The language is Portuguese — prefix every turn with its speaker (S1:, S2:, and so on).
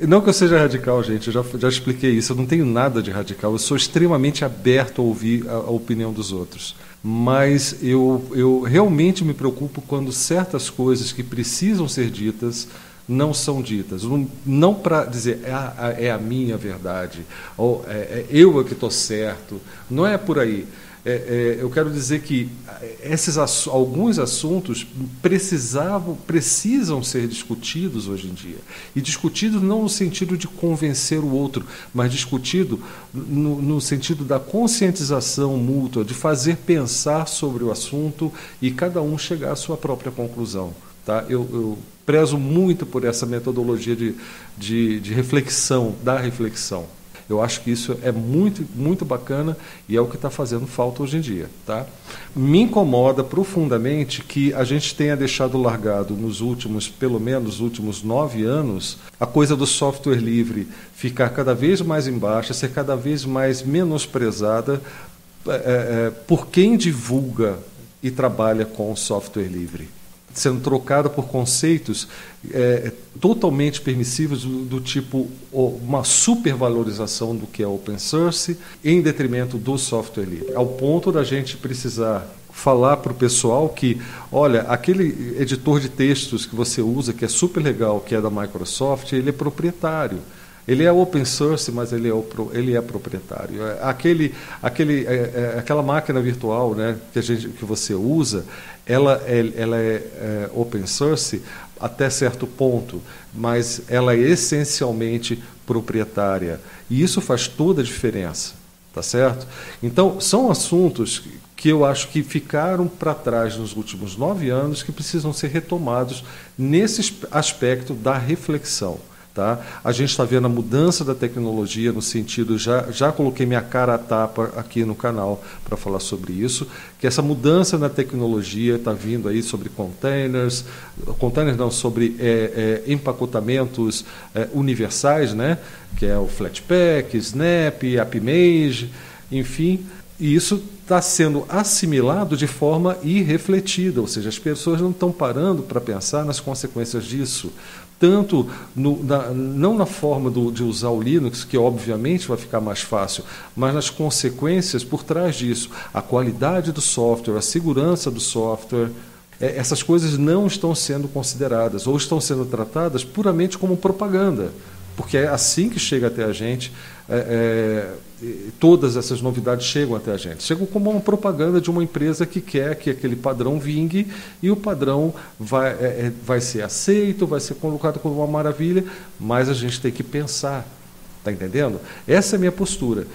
S1: Não que eu seja radical, gente, eu já, já expliquei isso. Eu não tenho nada de radical. Eu sou extremamente aberto a ouvir a, a opinião dos outros. Mas eu, eu realmente me preocupo quando certas coisas que precisam ser ditas não são ditas. Não, não para dizer é a, é a, minha verdade, ou é, é eu é que estou certo. Não é por aí. É, é, eu quero dizer que esses alguns assuntos precisavam, precisam ser discutidos hoje em dia. E discutidos não no sentido de convencer o outro, mas discutido no, no sentido da conscientização mútua, de fazer pensar sobre o assunto e cada um chegar à sua própria conclusão. Tá? Eu, eu prezo muito por essa metodologia de, de, de reflexão, da reflexão. Eu acho que isso é muito, muito bacana e é o que está fazendo falta hoje em dia. Tá? Me incomoda profundamente que a gente tenha deixado largado nos últimos, pelo menos, últimos nove anos, a coisa do software livre ficar cada vez mais embaixo, ser cada vez mais menosprezada é, é, por quem divulga e trabalha com software livre sendo trocada por conceitos é, totalmente permissivos do, do, tipo uma supervalorização do que é open source em detrimento do software livre, ao ponto da gente precisar falar para o pessoal que, olha, aquele editor de textos que você usa, que é super legal, que é da Microsoft, ele é proprietário. Ele é open source, mas ele é, ele é proprietário. É, aquele, aquele, é, é, aquela máquina virtual né, que, a gente, que você usa, ela, é, ela é, é open source até certo ponto, mas ela é essencialmente proprietária. E isso faz toda a diferença, tá certo? Então, são assuntos que eu acho que ficaram para trás nos últimos nove anos que precisam ser retomados nesse aspecto da reflexão. Tá? A gente está vendo a mudança da tecnologia no sentido, já, já coloquei minha cara a tapa aqui no canal para falar sobre isso, que essa mudança na tecnologia está vindo aí sobre containers, containers não, sobre é, é, empacotamentos é, universais, né? que é o Flatpak, Snap, AppMage, enfim, e isso está sendo assimilado de forma irrefletida, ou seja, as pessoas não estão parando para pensar nas consequências disso tanto no, na, não na forma do, de usar o Linux, que obviamente vai ficar mais fácil, mas nas consequências por trás disso, a qualidade do software, a segurança do software. É, essas coisas não estão sendo consideradas ou estão sendo tratadas puramente como propaganda porque é assim que chega até a gente, é, é, todas essas novidades chegam até a gente. Chegam como uma propaganda de uma empresa que quer que aquele padrão vingue e o padrão vai, é, é vai ser aceito, vai ser colocado como uma maravilha, mas a gente tem que pensar. Está entendendo? Essa é a minha postura.